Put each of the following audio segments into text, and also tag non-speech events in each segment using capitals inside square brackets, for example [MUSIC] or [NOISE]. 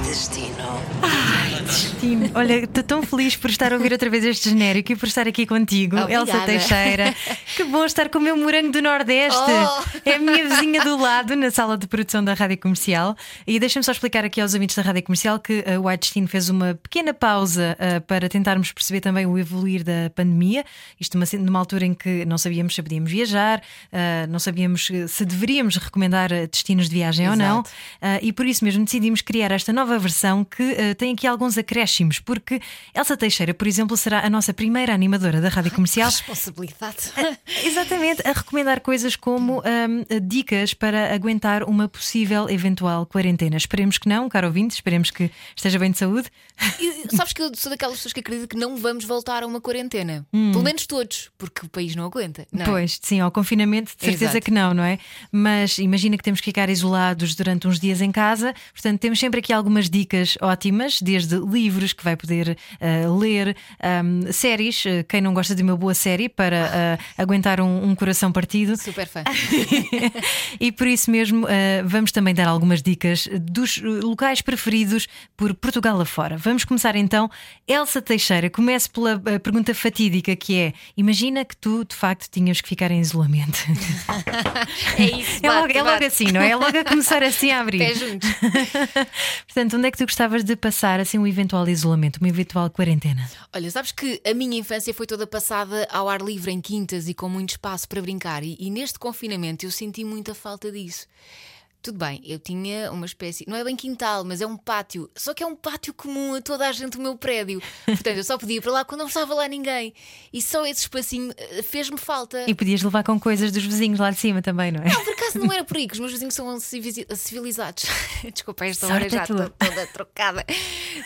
Ai, destino. Destino. Olha, estou tão feliz por estar a ouvir outra vez este genérico e por estar aqui contigo, Obrigada. Elsa Teixeira. Que bom estar com o meu morango do Nordeste. Oh. É a minha vizinha do lado, na sala de produção da Rádio Comercial. E deixa-me só explicar aqui aos amigos da Rádio Comercial que a White Destino fez uma pequena pausa ah, para tentarmos perceber também o evoluir da pandemia. Isto numa, numa altura em que não sabíamos se podíamos viajar, ah, não sabíamos se deveríamos recomendar destinos de viagem ou não. Exato. Ah, e por isso mesmo decidimos criar esta nova versão que ah, tem aqui alguns acréscimos, porque Elsa Teixeira, por exemplo, será a nossa primeira animadora da Rádio Comercial. Responsabilidade. [LAUGHS] Exatamente, a recomendar coisas como ahm, dicas para aguentar uma possível eventual quarentena. Esperemos que não, caro ouvinte, esperemos que esteja bem de saúde. E, sabes que eu sou daquelas pessoas que acreditam que não vamos voltar a uma quarentena. Pelo menos todos, porque o país não aguenta. Não é? Pois, sim, ao confinamento, de certeza Exato. que não, não é? Mas imagina que temos que ficar isolados durante uns dias em casa, portanto, temos sempre aqui algumas dicas ótimas, desde livros que vai poder ah, ler, ahm, séries, ah, quem não gosta de uma boa série para ah, aguentar um, um coração partido. Super fã. [LAUGHS] e por isso mesmo eh, vamos também dar algumas dicas dos eh, locais preferidos por Portugal afora. Vamos começar então. Elsa Teixeira, comece pela eh, pergunta fatídica que é: imagina que tu de facto tinhas que ficar em isolamento. [LAUGHS] É isso. é, logo, bate, é logo bate. assim, não é? É logo a começar assim a abrir. Pé juntos. [LAUGHS] Portanto, onde é que tu gostavas de passar assim um eventual isolamento, uma eventual quarentena? Olha, sabes que a minha infância foi toda passada ao ar livre em quintas e com muito espaço para brincar, e, e neste confinamento eu senti muita falta disso. Tudo bem, eu tinha uma espécie, não é bem quintal, mas é um pátio, só que é um pátio comum a toda a gente do meu prédio. [LAUGHS] Portanto, eu só podia ir para lá quando não estava lá ninguém. E só esse espacinho eh, fez-me falta. E podias levar com coisas dos vizinhos lá de cima também, não é? Não, por acaso não era por aí, que os meus vizinhos são civi- civilizados. [LAUGHS] Desculpa, esta hora Sorte já estou toda trocada.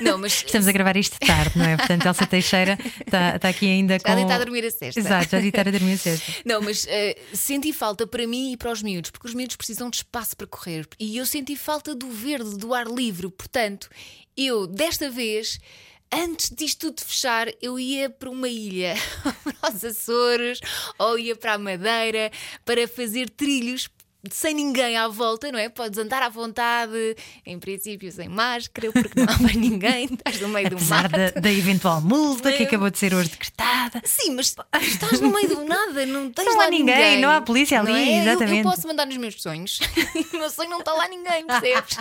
Não, mas Estamos a gravar isto tarde, não é? Portanto, Elsa Teixeira está, está aqui ainda com. já deitar a dormir a sexta. Exato, já deitar a dormir a sexta. Não, mas eh, senti falta para mim e para os miúdos, porque os miúdos precisam de espaço para correr. E eu senti falta do verde, do ar livre. Portanto, eu, desta vez. Antes disto tudo fechar, eu ia para uma ilha, [LAUGHS] para os Açores, ou ia para a Madeira, para fazer trilhos sem ninguém à volta, não é? Podes andar à vontade, em princípio sem máscara, porque não há mais ninguém, [LAUGHS] estás no meio do mar. da, da eventual multa que acabou de ser hoje decretada. Sim, mas estás no meio do nada, não tens Não lá há ninguém, não há polícia ali, é? Eu- Eu, exatamente. posso mandar nos meus sonhos. [LAUGHS] no meu sonho não está lá ninguém, percebes?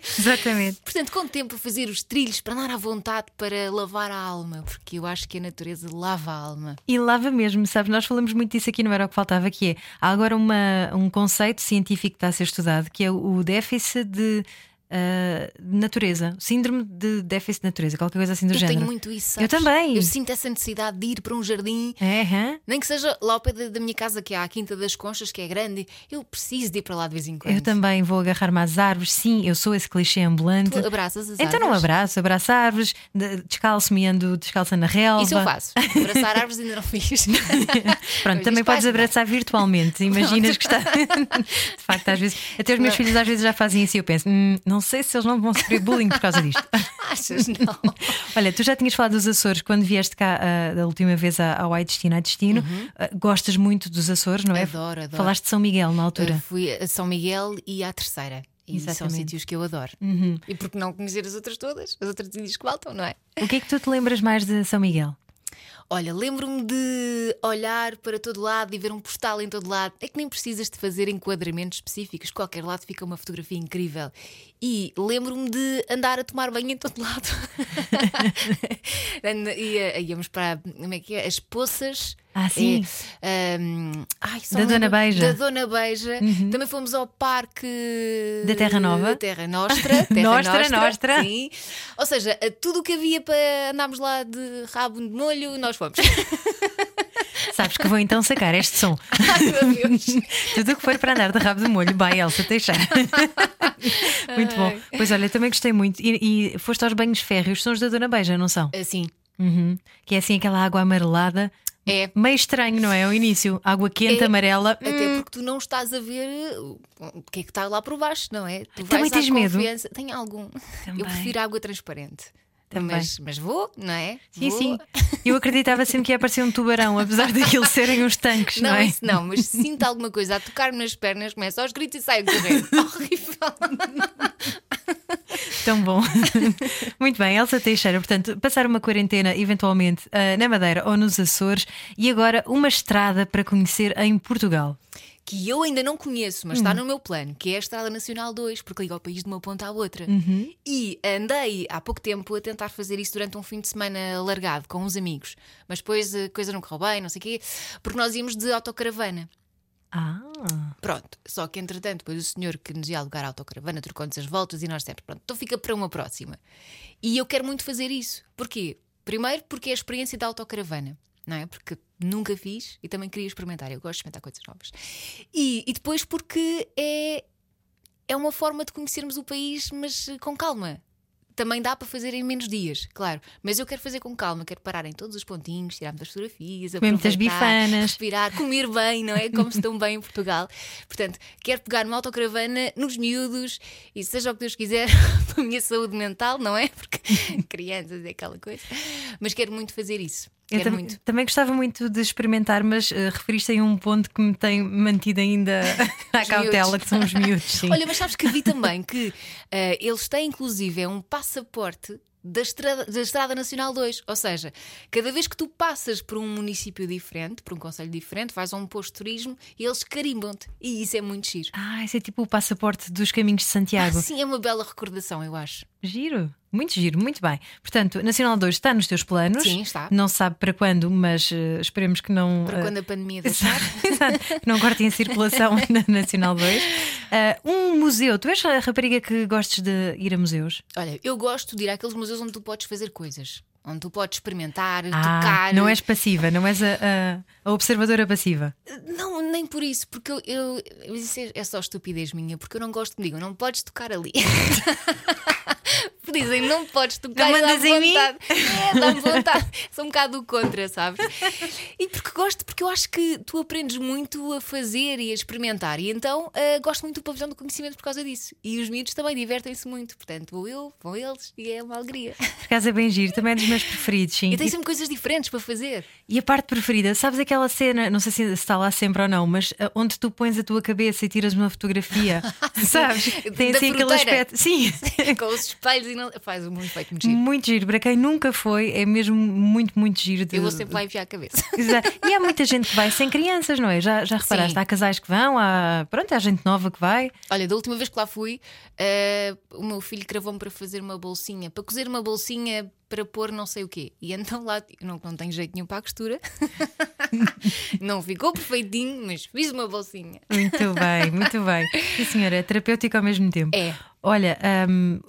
[LAUGHS] Exatamente. Portanto, com tempo a fazer os trilhos para andar à vontade para lavar a alma, porque eu acho que a natureza lava a alma. E lava mesmo, sabes? Nós falamos muito disso aqui, não era o que faltava, que é há agora uma, um conceito científico que está a ser estudado, que é o déficit de. Ah, de natureza, síndrome de déficit de natureza, qualquer coisa assim do eu género. tenho muito isso. Eu sabes? também. Eu sinto essa necessidade de ir para um jardim. Hã? Nem que seja lá ao pé da, da minha casa, que é a Quinta das Conchas, que é grande, eu preciso de ir para lá de vez em quando. Eu também vou agarrar-me às árvores, sim, eu sou esse clichê ambulante. Tu abraças as Então não árvores? abraço, abraço árvores, de- descalço-me ando descalça na relva. Isso eu faço. Abraçar árvores ainda não fiz. [LAUGHS] Pronto, Mas também podes abraçar virtualmente. Imaginas que está. [LAUGHS] [LAUGHS] De facto, às vezes, até os meus filhos às vezes já fazem isso e eu penso, "Hum, não sei se eles não vão sofrer bullying por causa disto. [LAUGHS] Achas? Não. [LAUGHS] Olha, tu já tinhas falado dos Açores quando vieste cá ah, da última vez ao Ai Destino a Destino. Ah, gostas muito dos Açores, não é? Uhum. Adoro, adoro. Falaste de São Miguel na altura. Eu fui a São Miguel e à Terceira. E são Exatamente. Uhum. sítios que eu adoro. E por que não conhecer as outras todas? As outras ilhas que faltam, não é? O que é que tu te lembras mais de São Miguel? Olha, lembro-me de olhar para todo lado e ver um postal em todo lado. É que nem precisas de fazer enquadramentos específicos. Qualquer lado fica uma fotografia incrível. E lembro-me de andar a tomar banho em todo [LAUGHS] lado. [LAUGHS] Ia- íamos para como é que é? as poças. Ah, sim. É, ahm, ai, só Da Dona Beija. Uhum. Da Dona Beija. Também fomos ao parque Da Terra Nova. Da Terra Nostra. Terra [LAUGHS] Nostra, Nostra. Sim. Ou seja, tudo o que havia para andarmos lá de rabo de molho, nós fomos. [LAUGHS] Sabes que vou então sacar este som. [LAUGHS] Ai, meu Deus. Tudo o que for para andar de rabo de molho, vai Elsa Teixeira. muito bom. Pois olha, também gostei muito. E, e foste aos banhos férreos, são os da Dona Beija, não são? Assim. Uhum. Que é assim aquela água amarelada. É. Meio estranho, não é? Ao início, água quente, É, amarela. Até Hum, porque tu não estás a ver o o que é que está lá por baixo, não é? Tu Também tens medo? Tenho algum. Também. Eu prefiro água transparente. Também. Mas, mas vou, não é? Sim, Vou. sim. Eu acreditava sempre que ia aparecer um tubarão, apesar daquilo serem uns tanques, não, Não, é? isso não, mas sinto alguma coisa a tocar-me nas pernas, começo aos gritos e saio correndo. [LAUGHS] Horrível. Tão bom. [LAUGHS] Muito bem, Elsa Teixeira, portanto, passar uma quarentena eventualmente ah, na Madeira ou nos Açores e agora uma estrada para conhecer em Portugal. Que eu ainda não conheço, mas Hum. está no meu plano, que é a Estrada Nacional 2, porque liga o país de uma ponta à outra. Uhum. E andei há pouco tempo a tentar fazer isso durante um fim de semana alargado com uns amigos. Mas depois a coisa não correu bem, não sei o quê, porque nós íamos de autocaravana. Ah, Pronto, só que entretanto, depois o senhor que nos ia alugar a autocaravana trocou-nos as voltas e nós sempre, pronto, então fica para uma próxima. E eu quero muito fazer isso. Porquê? Primeiro, porque é a experiência da autocaravana, não é? Porque nunca fiz e também queria experimentar. Eu gosto de experimentar coisas novas. E, e depois, porque é, é uma forma de conhecermos o país, mas eh, com calma. Também dá para fazer em menos dias, claro. Mas eu quero fazer com calma, quero parar em todos os pontinhos, tirar muitas fotografias, aproveitar, bifanas. respirar, comer bem, não é? [LAUGHS] Como se tão bem em Portugal. Portanto, quero pegar numa autocaravana nos miúdos e seja o que Deus quiser [LAUGHS] para a minha saúde mental, não é? Porque [LAUGHS] crianças é aquela coisa. Mas quero muito fazer isso. Eu tam- muito. também gostava muito de experimentar, mas ah, referiste em um ponto que me tem mantido ainda [LAUGHS] à cautela, miúdos. que são os miúdos. Sim. Olha, mas sabes que vi também que eh, eles têm inclusive é um passaporte da estrada, da estrada Nacional 2. Ou seja, cada vez que tu passas por um município diferente, por um conselho diferente, vais a um posto de turismo e eles carimbam-te. E isso é muito giro. Ah, esse é tipo o passaporte dos caminhos de Santiago. Sim, é uma bela recordação, eu acho. Giro, muito giro, muito bem. Portanto, Nacional 2 está nos teus planos. Sim, está. Não sabe para quando, mas eh, esperemos que não. Para eh, quando a pandemia [LAUGHS] deixar. [LAUGHS] Exato, que não cortem a circulação [LAUGHS] na Nacional 2. Ah, um museu, tu és a rapariga que gostes de ir a museus? Olha, eu gosto de ir àqueles museus onde tu podes fazer coisas. Onde tu podes experimentar, Ah, tocar. não és passiva, não és a, a- a observadora passiva. Não, nem por isso, porque eu, eu- isso é, só estupidez minha, porque eu não gosto que me digam, não podes tocar ali. [LAUGHS] Dizem, não podes tocar Não mandas em mim? vontade. É, dá-me vontade. Sou um bocado do contra, sabes? E porque gosto, porque eu acho que tu aprendes muito a fazer e a experimentar. E então ah, gosto muito do pavilhão do conhecimento por causa disso. E os miúdos também divertem-se muito. Portanto, vou eu, vão eles e é uma alegria. Por acaso é bem giro, também é dos meus preferidos, sim. E tem sempre coisas diferentes para fazer. E a parte preferida, sabes aquela cena, não sei se está lá sempre ou não, mas ah, onde tu pões a tua cabeça e tiras uma fotografia, [LAUGHS] sabes? Tem assim aquele aspecto. Sim. [LAUGHS] Com os espelhos e não. Faz um efeito muito giro. Muito giro, para quem nunca foi, é mesmo muito, muito giro. De... Eu vou sempre lá enfiar a cabeça. [LAUGHS] Exato. E há muita gente que vai sem crianças, não é? Já, já reparaste? Sim. Há casais que vão, há, pronto, há gente nova que vai. Olha, da última vez que lá fui, eh, o meu filho cravou-me para fazer uma bolsinha, para cozer uma bolsinha para pôr não sei o quê. E então lá, não, não tenho jeito nenhum para a costura, [LAUGHS] não ficou perfeitinho, mas fiz uma bolsinha. Muito bem, muito bem. [LAUGHS] Sim, senhora, é terapêutico ao mesmo tempo. É. Olha, hum,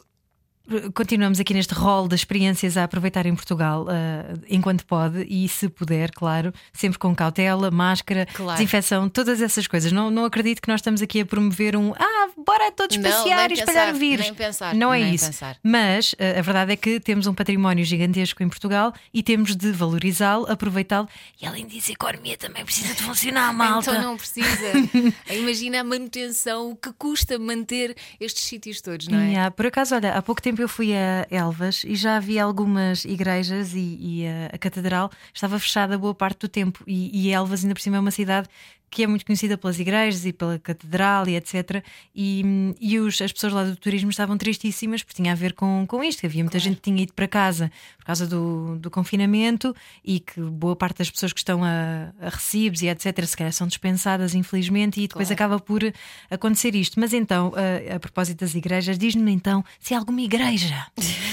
continuamos aqui neste rol de experiências a aproveitar em Portugal ah, enquanto pode e se puder, claro, sempre com cautela, máscara, Claro. desinfecção, todas essas coisas. Não, não acredito que nós estamos aqui a promover um ah, bora todos Não, passear e espalhar pensar, o vírus. nem pensar, não é isso. pensar. Mas ah, a verdade é que temos um património gigantesco em Portugal e temos de valorizá-lo, aproveitá-lo e além disso, a economia também precisa de funcionar, malta. Então não precisa. [LAUGHS] Imagina a manutenção, o que custa manter estes sítios todos, não é? Yeah, por acaso, olha, há pouco tempo eu fui a Elvas e já vi algumas igrejas e, e a, a catedral estava fechada boa parte do tempo. E, e Elvas, ainda por cima, é uma cidade que é muito conhecida pelas igrejas e pela catedral e etc. E, e os, as pessoas lá do turismo estavam tristíssimas porque tinha a ver com, com isto. que Havia muita gente que tinha ido para casa por causa do, do confinamento e que boa parte das pessoas que estão a, a recibos e etc. se calhar são dispensadas, infelizmente, e depois Claro. acaba por acontecer isto. Mas então, a, a propósito das igrejas, diz-me então se há alguma igreja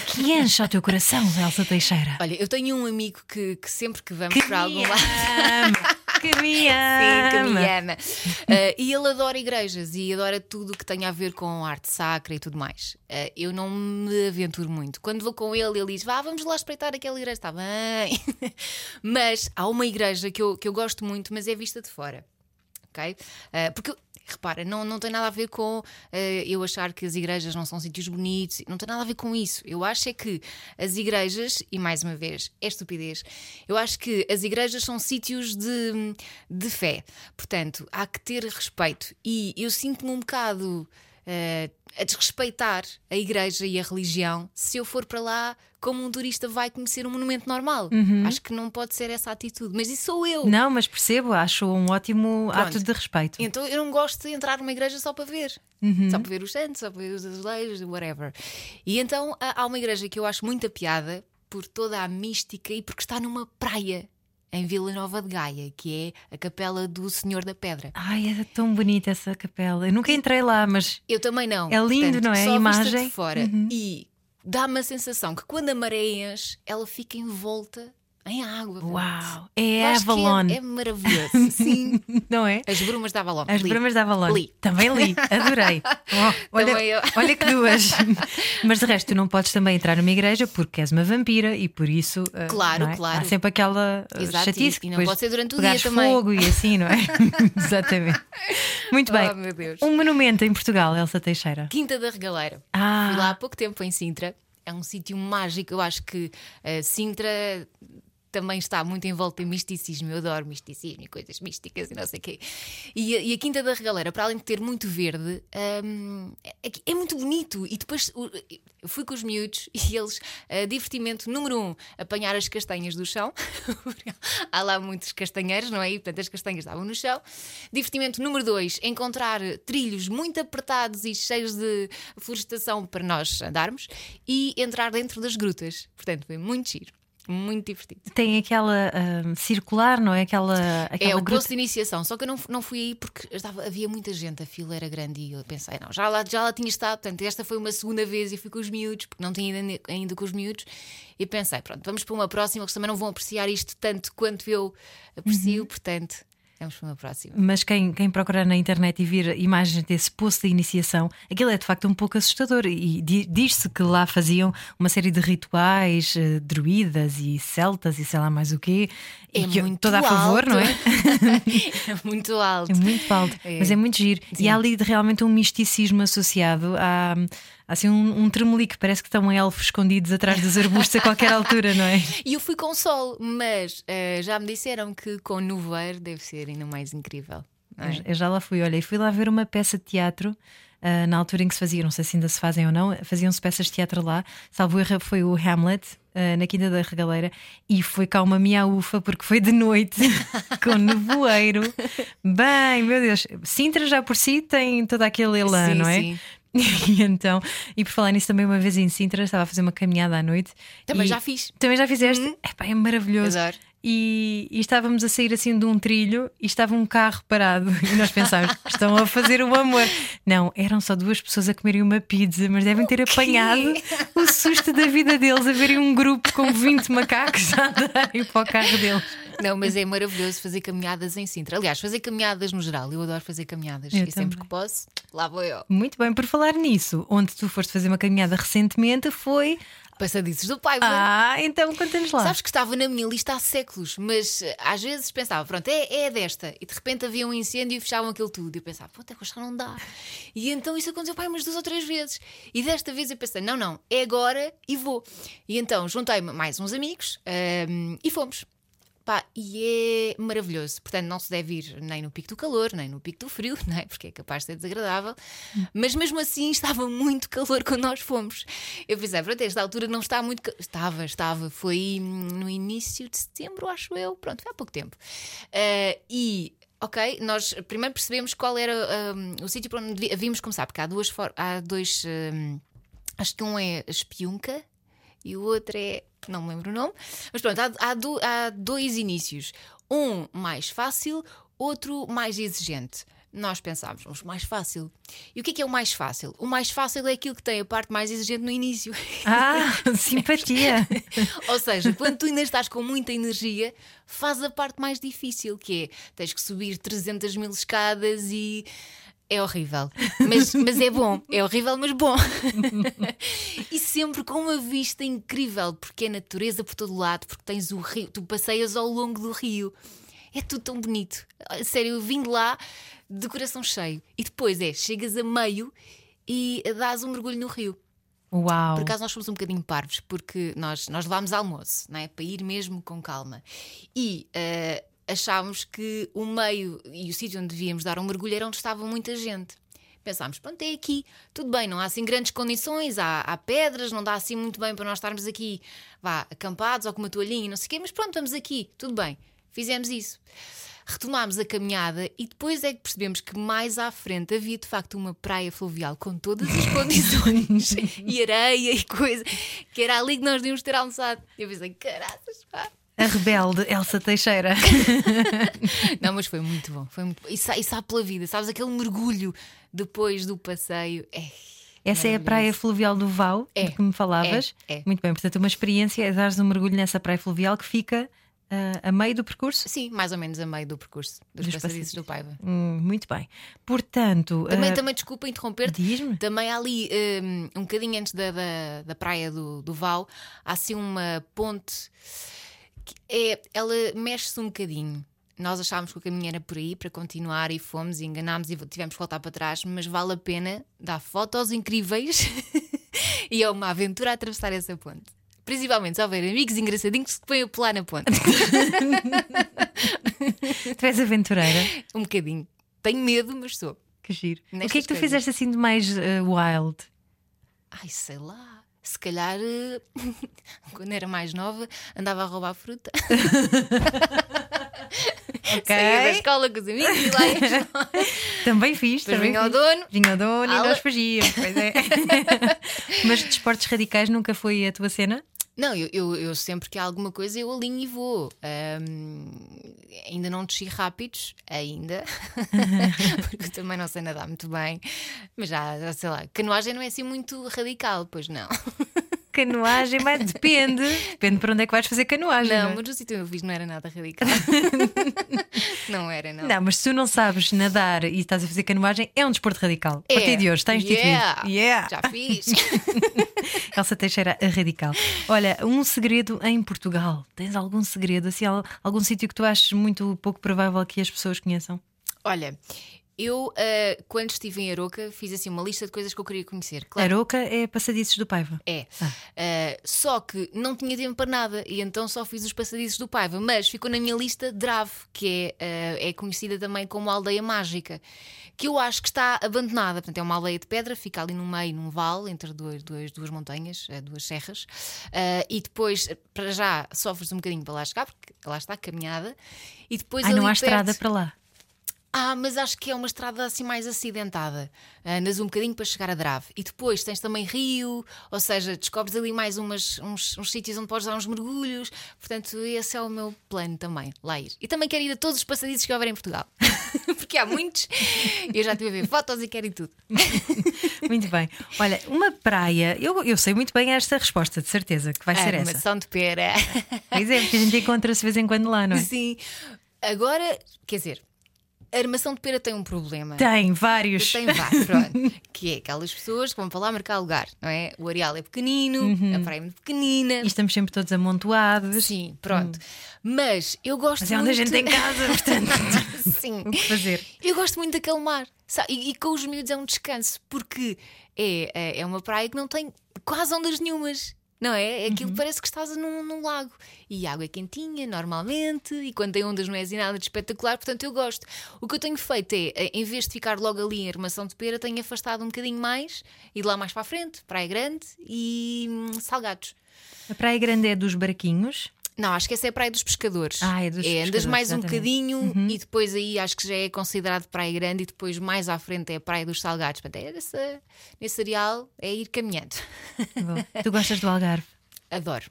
que [LAUGHS] encha o teu coração, Elsa Teixeira. Olha, eu tenho um amigo que, que sempre que vamos Que para algum lado. [LAUGHS] ama, que me Sim, que ama. me ama. Uh, e ele adora igrejas e adora tudo que tem a ver com arte sacra e tudo mais. Uh, eu não me aventuro muito. Quando vou com ele, ele diz: Vá, vamos lá espreitar aquela igreja. Está bem. [LAUGHS] mas há uma igreja que eu, que eu gosto muito, mas é vista de fora. Uh, porque. Repara, não, não tem nada a ver com uh, eu achar que as igrejas não são sítios bonitos, não tem nada a ver com isso. Eu acho é que as igrejas, e mais uma vez, é estupidez, eu acho que as igrejas são sítios de, de fé. Portanto, há que ter respeito. E eu sinto-me um bocado eh, a desrespeitar a igreja e a religião se eu for para lá como um turista vai conhecer um monumento normal. Acho que não pode ser essa atitude, mas isso sou eu. Não, mas percebo, acho um ótimo Pronto. ato de respeito. Então eu não gosto de entrar numa igreja só para ver. Só para ver os santos, só para ver os azulejos, whatever. E então há há uma igreja que eu acho muita piada por toda a mística e porque está numa praia em Vila Nova de Gaia, que é a Capela do Senhor da Pedra. Ai, era tão bonita essa capela. Eu nunca entrei lá, mas Eu também não. É lindo, Portanto, não é? A imagem. de fora. E dá-me a sensação que quando a ela fica envolta em água. uau, é que Avalon, É, é [LAUGHS] maravilhoso. Sim. não é? As brumas da Avalon. As Li. Bramas da Avalon. Li. Também li, adorei. [LAUGHS] Oh, olha, olha que duas. [LAUGHS] Mas de resto, tu não podes também entrar numa igreja porque és uma vampira e por isso. uh, Claro, é? claro. Há sempre aquela uh, Exato, chatice. e- e não pode ser durante o dia também. fogo e assim, não é? Exatamente. Muito bem. Oh, meu Deus. Um monumento em Portugal, Elsa Teixeira. Quinta da Regaleira. Ah. Fui lá há pouco tempo em Sintra. É um sítio mágico. Eu acho que eh, Sintra também está muito envolta em misticismo. Eu adoro misticismo e coisas místicas e não sei o quê. E, a- e a Quinta da Regaleira, para além de ter muito verde, hum, é, é muito bonito. E depois eu fui com os miúdos [LAUGHS] e eles, eh, divertimento número um, apanhar as castanhas do chão. [LAUGHS] Há lá muitos castanheiros, não é? E portanto as castanhas estavam no chão. Divertimento número dois, encontrar trilhos muito apertados e cheios de florestação para nós andarmos e entrar dentro das grutas. Portanto, foi muito giro. Muito divertido. Tem aquela ah, circular, não é? Aquela, aquela É o posto de iniciação, só que eu não, não fui aí porque estava, havia muita gente, a fila era grande e eu pensei, não, já lá, já lá tinha estado, portanto, esta foi uma segunda vez e fui com os miúdos, porque não tinha ainda, ainda com os miúdos, e pensei, pronto, vamos para uma próxima, que também não vão apreciar isto tanto quanto eu aprecio, portanto, vamos para uma próxima. Mas quem, quem procurar na internet e vir imagens desse poço de iniciação, aquilo é de facto um pouco assustador. E di- diz-se que lá faziam uma série de rituais, eh, druidas e celtas e sei lá mais o quê. É e que muito toda a favor, alto. não é? [LAUGHS] é muito alto. É muito alto, É. mas é muito giro. E há ali realmente um misticismo associado. Há assim um, um tremelique, parece que estão elfos escondidos atrás dos arbustos a qualquer altura, não é? [LAUGHS] E eu fui com sol, mas eh, já me disseram que com nevoeiro deve ser ainda mais incrível. é? Eu- já lá fui, olha, e fui lá ver uma peça de teatro. ah, na altura em que se fazia, não sei se ainda se fazem ou não, faziam-se peças de teatro lá. Salvo erro, foi o Hamlet, ah, na Quinta da Regaleira, e foi cá uma miaufa, porque foi de noite, [LAUGHS] com nevoeiro. Bem, meu Deus, Sintra já por si tem todo aquele elan, Sim, não é? sim. [LAUGHS] E então, e por falar nisso, também uma vez em Sintra, estava a fazer uma caminhada à noite. Também já fiz. Também já fizeste? Epá, é maravilhoso. Adoro. E, e estávamos a sair assim de um trilho e estava um carro parado. E nós pensámos, estão a fazer o amor. Não, eram só duas pessoas a comerem uma pizza, mas devem ter apanhado o susto da vida deles a verem um grupo com 20 macacos a andarem para o carro deles. Não, mas é maravilhoso fazer caminhadas em Sintra. Aliás, fazer caminhadas no geral. Eu adoro fazer caminhadas. Eu e sempre também. que posso, lá vou eu. Muito bem, por falar nisso, onde tu foste fazer uma caminhada recentemente foi. Passadiços do pai. Ah, então conta-nos lá. Sabes que estava na minha lista há séculos, mas eh, às vezes pensava, pronto, é, é desta. E de repente havia um incêndio e fechavam aquilo tudo. E eu pensava, até que já não dá. E então isso aconteceu, pai, umas duas ou três vezes. E desta vez eu pensei, não, não, é agora e vou. E então juntei-me mais uns amigos ahm, e fomos. Pá, e é maravilhoso. Portanto, não se deve ir nem no pico do calor, nem no pico do frio, [LAUGHS] não é? porque é capaz de ser desagradável. Mas mesmo assim estava muito calor quando nós fomos. Eu pensei, pronto, esta altura não está muito. ca- Estava, estava. Foi no início de setembro, acho eu. Pronto, foi há pouco tempo. Ah, e. Ok, nós primeiro percebemos qual era hum, o sítio para onde havíamos começar, porque há duas há dois. hum, acho que um é Espiunca e o outro é. Não me lembro o nome. Mas pronto, há, há do- há dois inícios. Um mais fácil, outro mais exigente. Nós pensámos, vamos mais fácil. E o que é que é o mais fácil? O mais fácil é aquilo que tem a parte mais exigente no início. Ah, [LAUGHS] simpatia. Ou seja, quando tu ainda estás com muita energia, faz a parte mais difícil, que é tens que subir 300 mil escadas e. É horrível, mas, mas é bom. É horrível, mas bom. [LAUGHS] e sempre com uma vista incrível, porque é natureza por todo lado, porque tens o rio, tu passeias ao longo do rio. É tudo tão bonito. Sério, eu vim de lá de coração cheio. E depois é, chegas a meio e dás um mergulho no rio. Uau. Por acaso nós fomos um bocadinho parvos, porque nós, nós levámos almoço, não é? para ir mesmo com calma. E eh, achámos que o meio e o sítio onde devíamos dar um mergulho era onde estava muita gente. Pensámos, pronto, é aqui, tudo bem, não há assim grandes condições, há, há pedras, não dá assim muito bem para nós estarmos aqui, vá, acampados ou com uma toalhinha e não sei o quê, mas pronto, estamos aqui, tudo bem. Fizemos isso. Retomámos a caminhada e depois é que percebemos que mais à frente havia de facto uma praia fluvial com todas as [LAUGHS] condições e areia e coisa, que era ali que nós devíamos ter almoçado. Eu pensei, caraças, pá. A rebelde Elsa Teixeira. [LAUGHS] Não, mas foi muito bom. Foi muito... E, sa- e sabe pela vida, sabes aquele mergulho depois do passeio. É. Essa é a praia fluvial do Val, É, de que me falavas. é, é. Muito bem, portanto, uma experiência é dares um mergulho nessa praia fluvial que fica ah, a meio do percurso. Sim, mais ou menos a meio do percurso dos, Dos passadiços do Paiva. Hum, muito bem. Portanto, Também, ah, também desculpa interromper-te. diz-me. Também há ali, um, um bocadinho antes da, da, da praia do, do Val, há assim uma ponte é, ela mexe-se um bocadinho. Nós achávamos que o caminho era por aí para continuar e fomos e enganámos e tivemos que voltar para trás, mas vale a pena dar fotos incríveis [LAUGHS] e é uma aventura atravessar essa ponte. Principalmente se houver amigos engraçadinhos que se põem a pular na ponte. [LAUGHS] tu és aventureira. um bocadinho. Tenho medo, mas sou. Que giro. o que é que tu coisas. fizeste assim de mais ah, wild? Ai, sei lá. Se calhar, eh, [LAUGHS] quando era mais nova, andava a roubar fruta. [LAUGHS] Saía da escola com os amigos e lá ia. [LAUGHS] Também fiz. Depois também vinha ao dono. Vinha ao dono e Ala. nós fugíamos. Pois é. Mas desportos radicais nunca foi a tua cena? Não, eu, eu, eu sempre que há alguma coisa eu alinho e vou. Ahm, ainda não desci rápidos, ainda, [LAUGHS] porque eu também não sei nadar muito bem, mas já, já sei lá, canoagem não é assim muito radical, pois não. [LAUGHS] Canoagem, mas depende. Depende para onde é que vais fazer canoagem. Não, é? mas o sítio onde eu fiz não era nada radical. [LAUGHS] não era, não. Não, mas se tu não sabes nadar e estás a fazer canoagem, é um desporto radical. A É. partir de hoje está instituído. Yeah. Yeah. Já fiz. Elsa Teixeira, a radical. Olha, um segredo em Portugal. Tens algum segredo? Assim, al- algum sítio que tu achas muito pouco provável que as pessoas conheçam? Olha, eu ah, quando estive em Aroca fiz assim uma lista de coisas que eu queria conhecer. Claro, Aroca é passadiços do Paiva. É. Ah, só que não tinha tempo para nada e então só fiz os passadiços do Paiva. Mas ficou na minha lista Drave, que é, ah, é conhecida também como Aldeia Mágica, que eu acho que está abandonada. Portanto, é uma aldeia de pedra, fica ali no meio, num vale, entre duas, duas, duas montanhas, duas serras. E depois, para já, sofres um bocadinho para lá chegar, porque lá está a caminhada. E depois Ai, não há estrada perto- para lá. Ah, mas acho que é uma estrada assim mais acidentada. Andas um bocadinho para chegar a Drave. E depois tens também rio, ou seja, descobres ali mais umas, uns, uns sítios onde podes dar uns mergulhos. Portanto, esse é o meu plano também, lá ir. E também quero ir a todos os passadizos que houver em Portugal. [LAUGHS] Porque há muitos. E eu já estive a ver fotos e quero ir tudo. [LAUGHS] Muito bem. Olha, uma praia. Eu, eu sei muito bem esta resposta, de certeza, que vai ser essa. Armação de pera. Pois é, porque a gente encontra-se de vez em quando lá, não é? Sim. Agora, quer dizer, a armação de pera tem um problema. Tem vários. Tem vários, [LAUGHS] pronto. que é aquelas pessoas que vão para lá marcar lugar, não é? O areal é pequenino, Uhum. a praia é muito pequenina. E estamos sempre todos amontoados. Sim, pronto. Mas eu gosto Mas é onde a muito. gente tem casa, [LAUGHS] portanto. Sim. o que fazer? Eu gosto muito daquele mar. E, e com os miúdos é um descanso, porque é, é, é uma praia que não tem quase ondas nenhumas. Não é? Uhum. Aquilo parece que estás num, num lago. E a água é quentinha, normalmente, e quando tem ondas não é assim nada de espetacular, portanto eu gosto. O que eu tenho feito é, eh, em vez de ficar logo ali em Armação de Pera, tenho afastado um bocadinho mais, ido lá mais para a frente, Praia Grande e hum, Salgados. A Praia Grande é dos barquinhos. Não, acho que essa é a Praia dos Pescadores. Ah, é dos andas pescadores, mais um exatamente. Uhum. bocadinho e depois aí acho que já é considerado Praia Grande e depois mais à frente é a Praia dos Salgados. Portanto, é nessa, nesse areal é ir caminhando. Bom, [LAUGHS] tu gostas do Algarve? Adoro.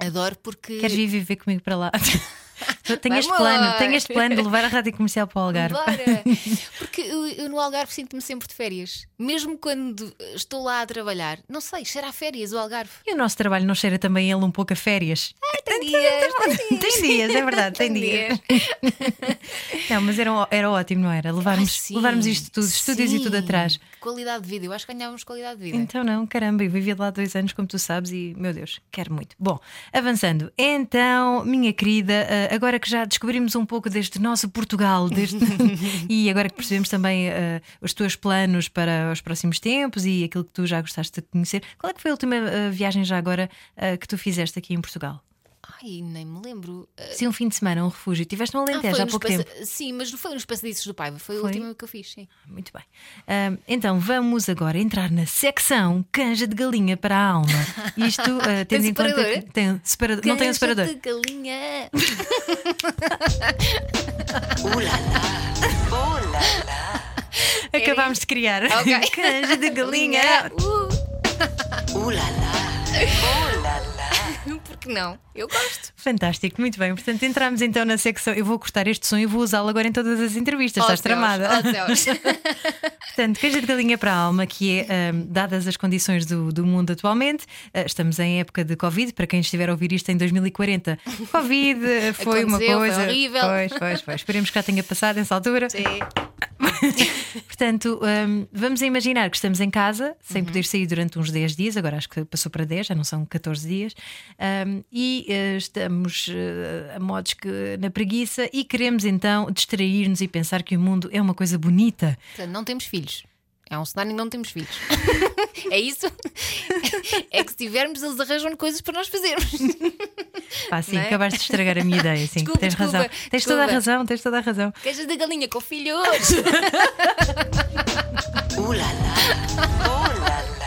Adoro porque. Queres vir viver comigo para lá? [LAUGHS] tenho este plano, tenho este plano de levar a rádio comercial para o Algarve. Bora! [LAUGHS] Porque eu, eu no Algarve sinto-me sempre de férias. Mesmo quando estou lá a trabalhar. Não sei, cheira a férias o Algarve. E o nosso trabalho não cheira também ele um pouco a férias? Tem dias, tem Tem dias, é verdade, tem, dias. [LAUGHS] Não, mas era, era ótimo, não era? Levarmos, Ah, sim. levarmos isto tudo, estúdios e tudo atrás. Qualidade de vida, eu acho que ganhávamos qualidade de vida. Então não, caramba, eu vivi lá dois anos, como tu sabes, e meu Deus, quero muito. Bom, avançando. Então, minha querida, ah, agora que já descobrimos um pouco deste nosso Portugal, deste... [LAUGHS] e agora que percebemos também ah, os teus planos para os próximos tempos e aquilo que tu já gostaste de conhecer, qual é que foi a última ah, viagem já agora ah, que tu fizeste aqui em Portugal? Ai, nem me lembro. Ah, Se um fim de semana, um refúgio, tiveste ah, Alentejo foi há pouco tempo. Sim, mas não foi nos passadiços do Paiva, foi, Foi? o último que eu fiz, sim. Muito bem. Ahm, então vamos agora entrar na secção canja de galinha para a alma. Isto ah, [LAUGHS] tendo em conta separador? que tem separador, não tem um Canja separador. de galinha. [LAUGHS] Ooh la la. Oh. Acabámos de criar Ok. [LAUGHS] canja de galinha. Uh, Ooh que não? Eu gosto. Fantástico, muito bem. Portanto, entramos então na secção. Eu vou cortar este som e vou usá-lo agora em todas as entrevistas. Oh, Estás céus, tramada. oh, céus. [LAUGHS] [LAUGHS] Portanto, canja de galinha para a alma, que é, ahm, dadas as condições do, do mundo atualmente, ah, estamos em época de Covid, para quem estiver a ouvir isto em 2040. Covid ah, foi uma Aconteceu, foi coisa. horrível. Pois, pois, pois. Esperemos que já tenha passado essa altura. Sim. [LAUGHS] Portanto, hum, vamos imaginar que estamos em casa, sem Uhum. poder sair durante uns 10 dias, agora acho que passou para 10, já não são 14 dias, hum, e eh, estamos eh, a modos que na preguiça e queremos então distrair-nos e pensar que o mundo é uma coisa bonita. Portanto, não temos filhos. É um cenário em que não temos filhos. [LAUGHS] é isso? [LAUGHS] É que se tivermos, eles arranjam coisas para nós fazermos. Pá, sim, é? acabaste de estragar a minha ideia, sim, Desculpa, tens desculpa, razão. Tens toda a razão, tens toda a razão. Queijas da galinha com filhos. La [LAUGHS] la. Oh la la.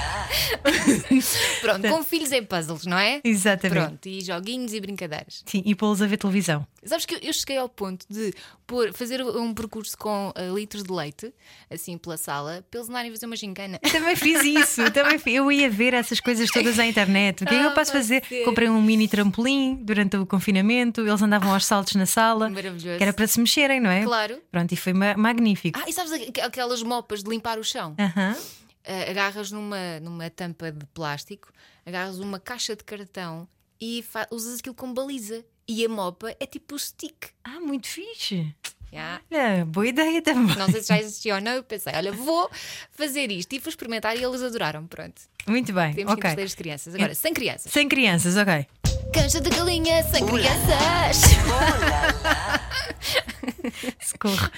[LAUGHS] Pronto, com filhos é puzzles, não é? Exatamente. Pronto, e joguinhos e brincadeiras. Sim, e pô-los a ver televisão. Sabes que eu- eu cheguei ao ponto de pôr, fazer um percurso com ah, litros de leite, assim pela sala, para eles andarem a fazer uma gincana. Também fiz isso, também fiz. eu ia ver essas coisas todas à internet. O que é que eu Ah, posso fazer? ser. Comprei um mini trampolim durante o confinamento, eles andavam aos saltos na sala, Maravilhoso. que era para se mexerem, não é? Claro. Pronto, e foi ma- magnífico. Ah, e sabes aqu- aquelas mopas de limpar o chão? Aham. Ah, agarras numa, numa tampa de plástico, agarras uma caixa de cartão e usas aquilo como baliza. E a mopa é tipo o stick. Ah, muito fixe. Já. Olha, boa ideia também. Não sei se já existia ou não, eu pensei, olha, vou fazer isto e fui experimentar e eles adoraram. Pronto. Muito bem, Temos que ok. investir as crianças. Agora, sem crianças. Sem crianças, ok. Canja de galinha sem crianças. Socorro.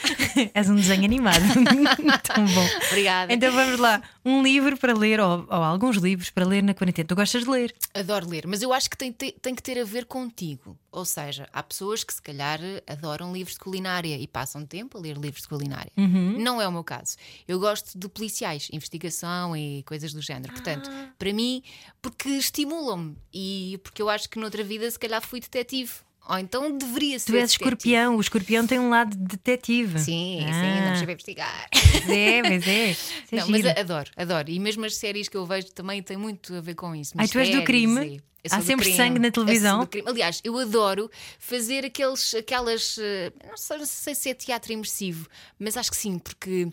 És um desenho animado. [LAUGHS] Tão bom. Obrigada. Então vamos lá. Um livro para ler, ou, ou alguns livros para ler na quarentena. Tu gostas de ler? Adoro ler, mas eu acho que tem, te- tem que ter a ver contigo. Ou seja, há pessoas que se calhar adoram livros de culinária e passam tempo a ler livros de culinária. Não é o meu caso. Eu gosto de policiais, investigação e coisas do género. Portanto, para mim, porque estimulam-me e porque eu acho que noutra vida se calhar fui detetive. Ou então deveria ser. Tu és detetive. escorpião, o escorpião tem um lado de detetive. Sim, sim, Ah, não percebo investigar. Pois é, pois é. [LAUGHS] Isso é Não, mas adoro, adoro. E mesmo as séries que eu vejo também têm muito a ver com isso. Ai, tu és do crime? e- Há sempre crime. sangue na televisão? Aliás, eu adoro fazer aqueles, aquelas. eh, Não sei, não sei se é teatro imersivo, mas acho que sim, porque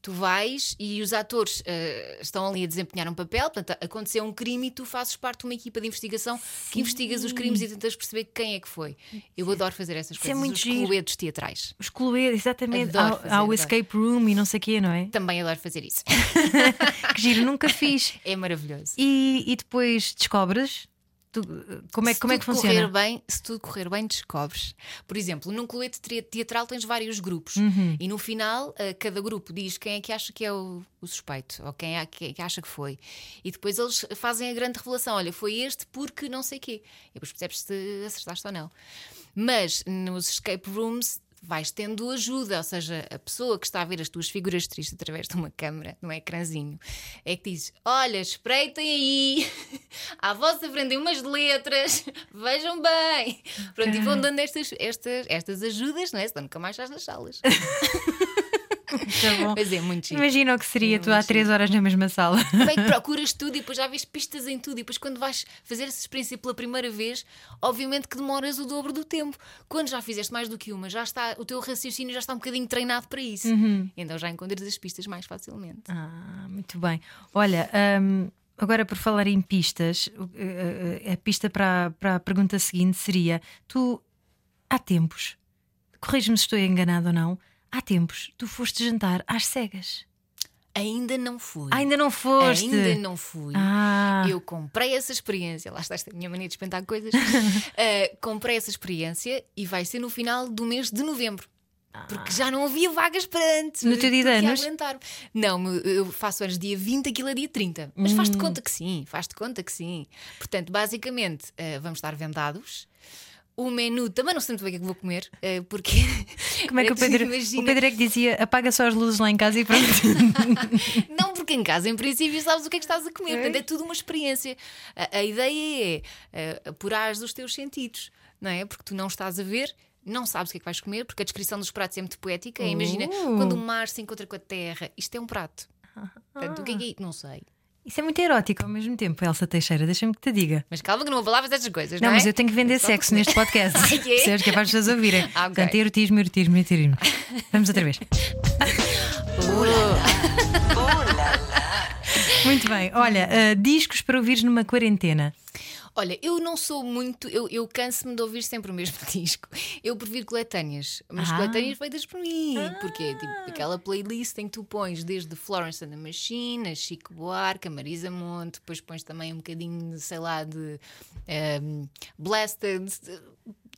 tu vais e os atores eh, estão ali a desempenhar um papel, portanto, aconteceu um crime e tu fazes parte de uma equipa de investigação que investigas os crimes e tentas perceber quem é que foi. Eu adoro fazer essas é coisas, muito os giro. cluedos teatrais. Os clueiros, exatamente. Adoro Há, fazer, há o escape room e não sei o quê, não é? Também adoro fazer isso. [LAUGHS] Que giro, nunca fiz. [LAUGHS] é maravilhoso. E, e depois descobres? Tu- como é, Se como é que funciona? Correr bem, se tudo correr bem, descobres. Por exemplo, num cluete te- teatral tens vários grupos Uhum. e no final eh, cada grupo diz quem é que acha que é o, o suspeito ou quem é que, que acha que foi. E depois eles fazem a grande revelação: olha, foi este porque não sei quê. E depois percebes se acertaste ou não. Mas nos escape rooms. Vais tendo ajuda, ou seja, a pessoa que está a ver as tuas figuras tristes através de uma câmara, num ecrãzinho, é que diz: Olha, espreitem aí, [LAUGHS] à vossa frente umas letras, [LAUGHS] vejam bem. Pronto, e vão dando estas, estas, estas ajudas, não é? Senão nunca mais estás nas salas. [LAUGHS] [LAUGHS] Tá bom. Mas é muito giro. Imagina o que seria É tu há três horas na mesma sala. Bem, que [LAUGHS] procuras tudo e depois já vês pistas em tudo. E depois, quando vais fazer essa experiência pela primeira vez, obviamente que demoras o dobro do tempo. Quando já fizeste mais do que uma, já está, o teu raciocínio já está um bocadinho treinado para isso. Então já encontras as pistas mais facilmente. Ah, muito bem. Olha, hum, agora por falar em pistas, eh, eh, a pista para, para a pergunta seguinte seria: tu há tempos, corrige-me se estou enganado ou não, há tempos tu foste jantar às cegas. Ainda não fui. Ah, ainda não foste? Ainda não fui. Ah, Eu comprei essa experiência, lá está esta minha mania de espantar coisas. Uh, [LAUGHS] comprei essa experiência e vai ser no final do mês de novembro. Porque já não havia vagas para antes. No teu dia de anos? aguentar. Não, eu faço anos dia 20, aquilo é dia 30. Mas Hum. faz-te conta que sim, faz-te conta que sim. Portanto, basicamente, uh, vamos estar vendados. O menu. Também não sei muito bem o que é que vou comer, eh, porque. [LAUGHS] Como é que [LAUGHS] o Pedro, Imagina- o Pedro é que dizia apaga só as luzes lá em casa e pronto. [LAUGHS] Não, porque em casa, em princípio, sabes o que é que estás a comer. Portanto, é tudo uma experiência. A, a ideia é uh, apurares os teus sentidos, não é? Porque tu não estás a ver. Não sabes o que é que vais comer, porque a descrição dos pratos é muito poética. Imagina Uh. quando o mar se encontra com a terra, isto é um prato. Portanto, o que é que é? Não sei. Isso é muito erótico ao mesmo tempo, Elsa Teixeira, deixa-me que te diga. Mas calma que não vou falar destas coisas, não, Não, é? mas eu tenho que vender É só sexo neste podcast. [LAUGHS] Ah, é? Percebes que é para as pessoas ouvirem. [LAUGHS] Ah, ok. Portanto, erotismo, erotismo, erotismo. Vamos outra vez. Muito bem. Olha, ah, discos para ouvires numa quarentena. Olha, eu não sou muito. Eu, eu canso-me de ouvir sempre o mesmo [LAUGHS] disco. Eu prefiro coletâneas, mas Ah. coletâneas feitas por mim. Porque é tipo aquela playlist em que tu pões desde Florence and the Machine, a Chico Buarque, a Marisa Monte, depois pões também um bocadinho, sei lá, de ehm, Blasted.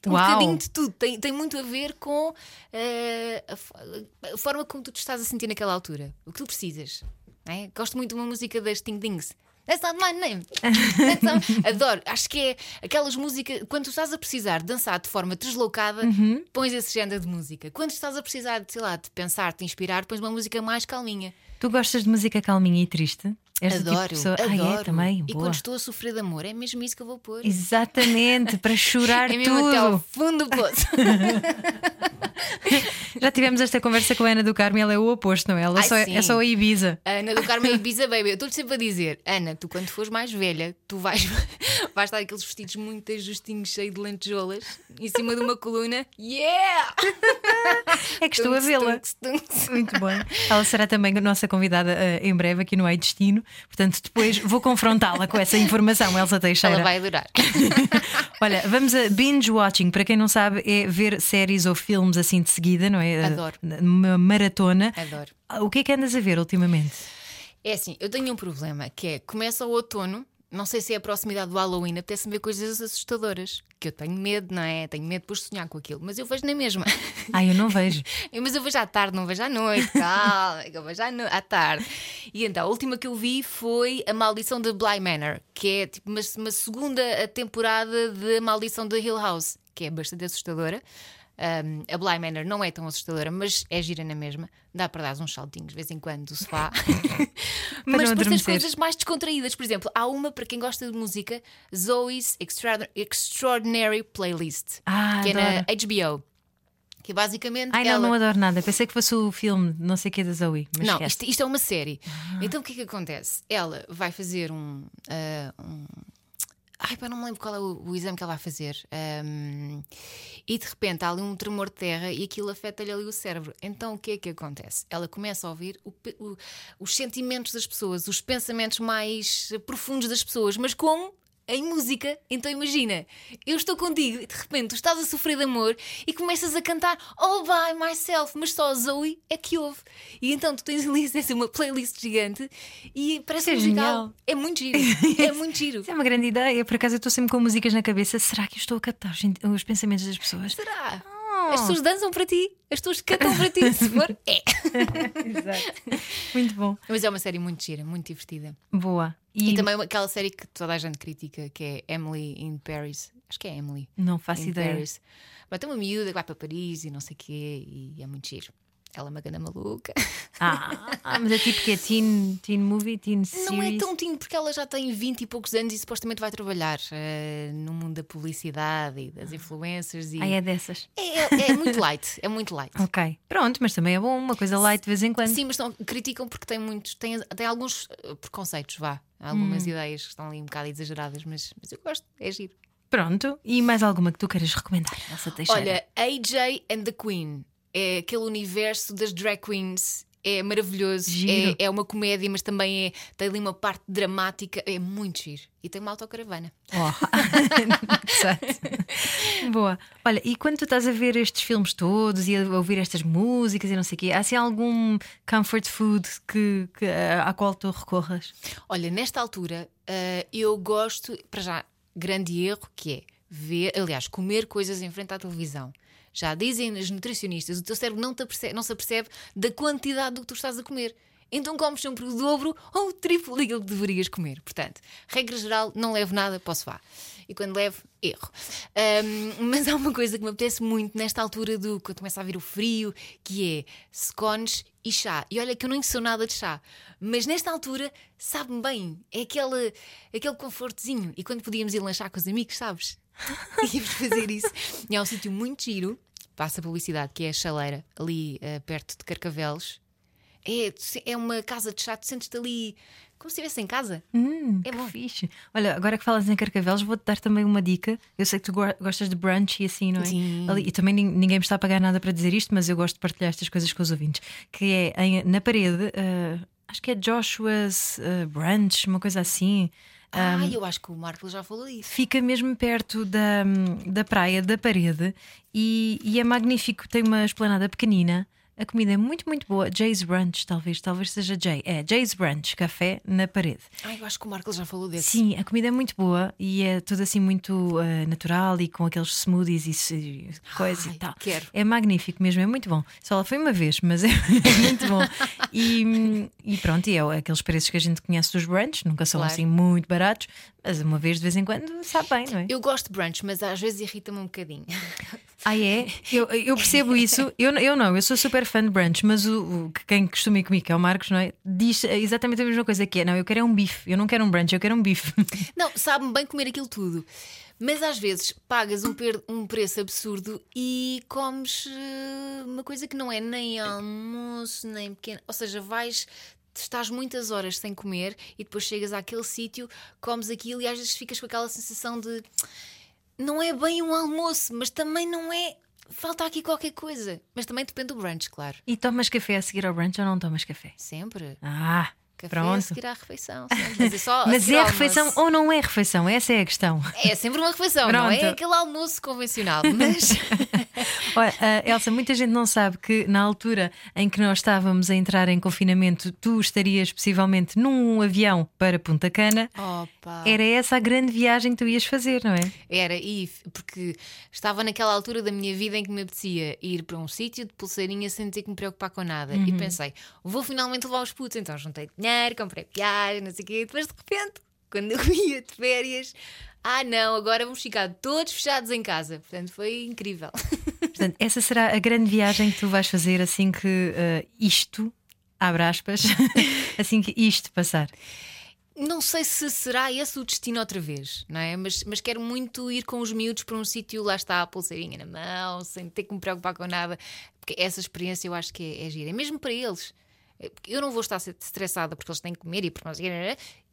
Um Uau. bocadinho de tudo, tem, tem muito a ver com eh, a, a forma como tu te estás a sentir naquela altura, o que tu precisas. não é? Gosto muito de uma música das Ting Dings. That's not my name. [LAUGHS] Not- Adoro. Acho que é aquelas músicas. Quando tu estás a precisar de dançar de forma deslocada, Uhum. pões esse género de música. Quando estás a precisar sei lá, de pensar, de inspirar, pões uma música mais calminha. Tu gostas de música calminha e triste? És tipo adoro. pessoa... adoro. Ah, é, também. E Boa. quando estou a sofrer de amor, é mesmo isso que eu vou pôr. Exatamente, para chorar [LAUGHS] É mesmo até ao tudo. fundo do poço. [LAUGHS] Já tivemos esta conversa com a Ana do Carmo e ela é o oposto, não é? Ela Ai, só é, sim. é só a Ibiza. Ana do Carmo e [LAUGHS] Ibiza Baby. Eu estou-lhe sempre a dizer, Ana, tu quando fores mais velha, tu vais, vais estar aqueles vestidos muito ajustinhos, cheios de lentejoulas, em cima de uma coluna. Yeah! É que estou a vê-la. Muito bem. Ela será também a nossa convidada eh, em breve aqui no Ai Destino. Portanto, depois vou confrontá-la com essa informação, Elsa Teixeira. Ela vai adorar. [LAUGHS] Olha, vamos a binge watching. Para quem não sabe, é ver séries ou filmes assim de seguida, não é? Adoro. Uma maratona. Adoro. O que é que andas a ver ultimamente? É assim, eu tenho um problema que é começa o outono, não sei se é a proximidade do Halloween, apetece-me ver coisas assustadoras. Que eu tenho medo, não é? Tenho medo de sonhar com aquilo, mas eu vejo na mesma. [LAUGHS] Ai, eu não vejo. [LAUGHS] Mas eu vejo à tarde, não vejo à noite, que [LAUGHS] eu vejo à, no- à tarde. E então, a última que eu vi foi A Maldição de Bly Manor, que é tipo uma, uma segunda temporada de A Maldição de Hill House, que é bastante assustadora. Um, a Bly Manor não é tão assustadora, mas é gira na mesma. Dá para dar uns saltinhos de vez em quando do sofá. [LAUGHS] não mas depois tens coisas mais descontraídas. Por exemplo, há uma para quem gosta de música, Zoe's Extra- Extraordinary Playlist, Ah, que é na adoro. HBO. Que é basicamente Ai, não, ela... não adoro nada. Pensei que fosse o filme, não sei o que da Zoe. Não, isto, isto é uma série. Então o que é que acontece? Ela vai fazer um. ah, um- Ai, pá, não me lembro qual é o, o exame que ela vai fazer. Ahm, e de repente há ali um tremor de terra e aquilo afeta-lhe ali o cérebro. Então o que é que acontece? Ela começa a ouvir o o- os sentimentos das pessoas, os pensamentos mais profundos das pessoas, mas como? Em música, então imagina, eu estou contigo e de repente tu estás a sofrer de amor e começas a cantar All by myself, mas só a Zoe é que ouve. E então tu tens ali [LAUGHS] assim, uma playlist gigante e parece Isso é musical. genial. É muito giro, é [LAUGHS] muito giro. Isso é uma grande ideia. Por acaso eu estou sempre com músicas na cabeça. Será que eu estou a captar os, pensamentos das pessoas? Será? As pessoas dançam para ti, as pessoas cantam para ti, se for, é. [LAUGHS] Exato. Muito bom. Mas é uma série muito gira, muito divertida. Boa. E, também uma- aquela série que toda a gente critica, que é Emily in Paris. Acho que é Emily. Não faço in ideia. Paris. Mas tem uma miúda que vai para Paris e não sei o quê, e é muito giro. Ela é uma ganda maluca. Ah, ah, mas é tipo que é teen, teen movie, teen series. Não é tão tinho, porque ela já tem 20 e poucos anos e supostamente vai trabalhar eh, no mundo da publicidade e das influencers. E... Ah, é dessas. É, é- é muito [LAUGHS] light, é muito light. Ok. Pronto, mas também é bom, uma coisa light de vez em quando. Sim, mas não, criticam porque tem muitos, tem, tem alguns eh, preconceitos, vá. Algumas Hum. ideias que estão ali um bocado exageradas, mas, mas eu gosto, é giro. Pronto. E mais alguma que tu queiras recomendar, Elsa Teixeira? Olha, AJ and the Queen é aquele universo das drag queens. É maravilhoso, é, é uma comédia, mas também é, tem ali uma parte dramática, é muito giro. E tem uma autocaravana. Oh. [LAUGHS] Boa. Olha, e quando tu estás a ver estes filmes todos e a ouvir estas músicas e não sei o quê, há assim algum comfort food que, que, a- à qual tu recorras? Olha, nesta altura ah, eu gosto, para já, grande erro que é ver, aliás, comer coisas em frente à televisão. Já dizem as nutricionistas, o teu cérebro não, te apercebe- não se apercebe da quantidade do que tu estás a comer. então comes sempre o dobro ou o triplo daquilo que deverias comer. Portanto, regra geral, não levo nada, posso vá. E quando levo, erro. Ahm, [LAUGHS] mas há uma coisa que me apetece muito nesta altura do quando começa a vir o frio, que é scones e chá. E olha que eu não sou nada de chá, mas nesta altura sabe-me bem. É aquele, aquele confortozinho. E quando podíamos ir lanchar com os amigos, sabes? [LAUGHS] Íamos fazer isso. E há um sítio muito giro, passa a publicidade, que é a Chaleira, ali eh, perto de Carcavelos. É, é uma casa de chá, tu sentes-te ali como se estivesse em casa. Hum, É bom. fixe. Olha, agora que falas em Carcavelos, vou-te dar também uma dica. Eu sei que tu go- gostas de brunch e assim, não é? Sim. Ali- e também nin- ninguém me está a pagar nada para dizer isto, mas eu gosto de partilhar estas coisas com os ouvintes. Que é em- na parede, ah, acho que é Joshua's ah, Brunch, uma coisa assim. Ah, eu acho que o Marco já falou disso. Fica mesmo perto da, da praia, da parede, e, e é magnífico. Tem uma esplanada pequenina. A comida é muito, muito boa. Jay's Brunch, talvez, talvez seja Jay. É, Jay's Brunch, café na parede. Ah, eu acho que o Marco já falou desse. Sim, a comida é muito boa e é tudo assim muito ah, natural e com aqueles smoothies e se- coisa Ai, e tal. quero. É magnífico mesmo, é muito bom. Só lá foi uma vez, mas [LAUGHS] é muito bom. E, e pronto, e é aqueles preços que a gente conhece dos brunch, nunca são Claro. assim muito baratos, mas uma vez de vez em quando sabe bem, não é? Eu gosto de brunch, mas às vezes irrita-me um bocadinho. [LAUGHS] Ah, é? Eu, eu percebo isso. Eu, eu não, eu sou super fã de brunch, mas o, o que quem costuma ir comigo, que é o Marcos, não é? Diz exatamente a mesma coisa que é. Não, eu quero é um bife. Eu não quero um brunch, eu quero um bife. [LAUGHS] Não, sabe-me bem comer aquilo tudo. Mas às vezes pagas um, um preço absurdo e comes eh, uma coisa que não é nem almoço, nem pequeno. Ou seja, vais. Estás muitas horas sem comer e depois chegas àquele sítio, comes aquilo e às vezes ficas com aquela sensação de não é bem um almoço, mas também não é. Falta aqui qualquer coisa. Mas também depende do brunch, claro. E tomas café a seguir ao brunch ou não tomas café? Sempre. Ah, Café a pronto. seguir à refeição. sempre. Mas é, só [LAUGHS] a Mas seguir é ao refeição ou não é refeição? Essa é a questão. É sempre uma refeição, não é Pronto. aquele almoço convencional. Mas [LAUGHS] Olha, ah, Elsa, muita gente não sabe que na altura em que nós estávamos a entrar em confinamento, tu estarias possivelmente num avião para Punta Cana. Opa. Era essa a grande viagem que tu ias fazer, não é? Era, e porque estava naquela altura da minha vida em que me apetecia ir para um sítio de pulseirinha sem ter que me preocupar com nada. E pensei, vou finalmente levar os putos. Então juntei dinheiro, comprei viagem, não sei o quê. E depois de repente, quando eu [LAUGHS] ia de férias, ah não, agora vamos ficar todos fechados em casa. Portanto, foi incrível. [LAUGHS] Portanto, essa será a grande viagem que tu vais fazer assim que ah, isto, abre aspas, [LAUGHS] assim que isto passar. Não sei se será esse o destino outra vez, não é? Mas, mas quero muito ir com os miúdos para um sítio, lá está a pulseirinha na mão, sem ter que me preocupar com nada, porque essa experiência eu acho que é, é gira, é mesmo para eles. Eu não vou estar estressada porque eles têm que comer e porque nós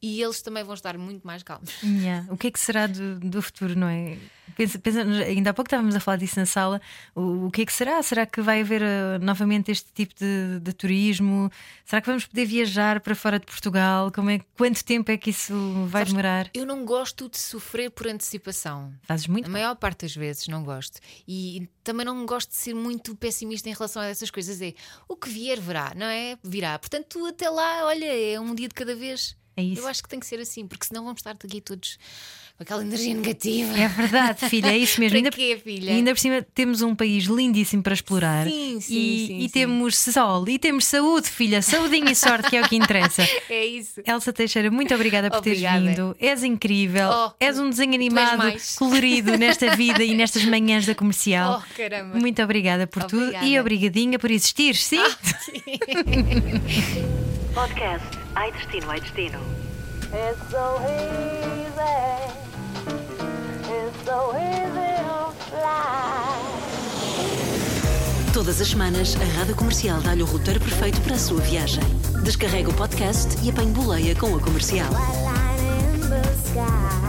e eles também vão estar muito mais calmos. [LAUGHS] Yeah. O que é que será do, do futuro, não é? Pensa, pensa- ainda há pouco estávamos a falar disso na sala. O, o que é que será? Será que vai haver ah, novamente este tipo de, de turismo? Será que vamos poder viajar para fora de Portugal? Como é, quanto tempo é que isso vai Sabes, demorar? Eu não gosto de sofrer por antecipação. Fazes muito A maior parte das vezes não gosto. E também não gosto de ser muito pessimista em relação a essas coisas. É o que vier, verá, não é? Virá. Portanto, tu até lá, olha, é um dia de cada vez. É isso. Eu acho que tem que ser assim, porque senão vamos estar aqui todos com aquela energia negativa. É verdade, [LAUGHS] filha, é isso mesmo. Ainda, quê, filha? ainda por cima temos um país lindíssimo para explorar. Sim, sim, e, sim, e sim. temos sol e temos saúde, filha. Saudinha e sorte, que é o que interessa. [LAUGHS] É isso. Elsa Teixeira, muito obrigada por teres Obrigada. vindo. És incrível. Oh, és um desenho animado, colorido [LAUGHS] nesta vida e nestas manhãs da comercial. Oh, caramba. Muito obrigada por tudo Obrigada. e obrigadinha por existir, sim? Podcast Ai Destino, Ai Destino. It's so easy. It's so easy to fly. Todas as semanas, a Rádio Comercial dá-lhe o roteiro perfeito para a sua viagem. Descarrega o podcast e apanhe boleia com a comercial. La, la,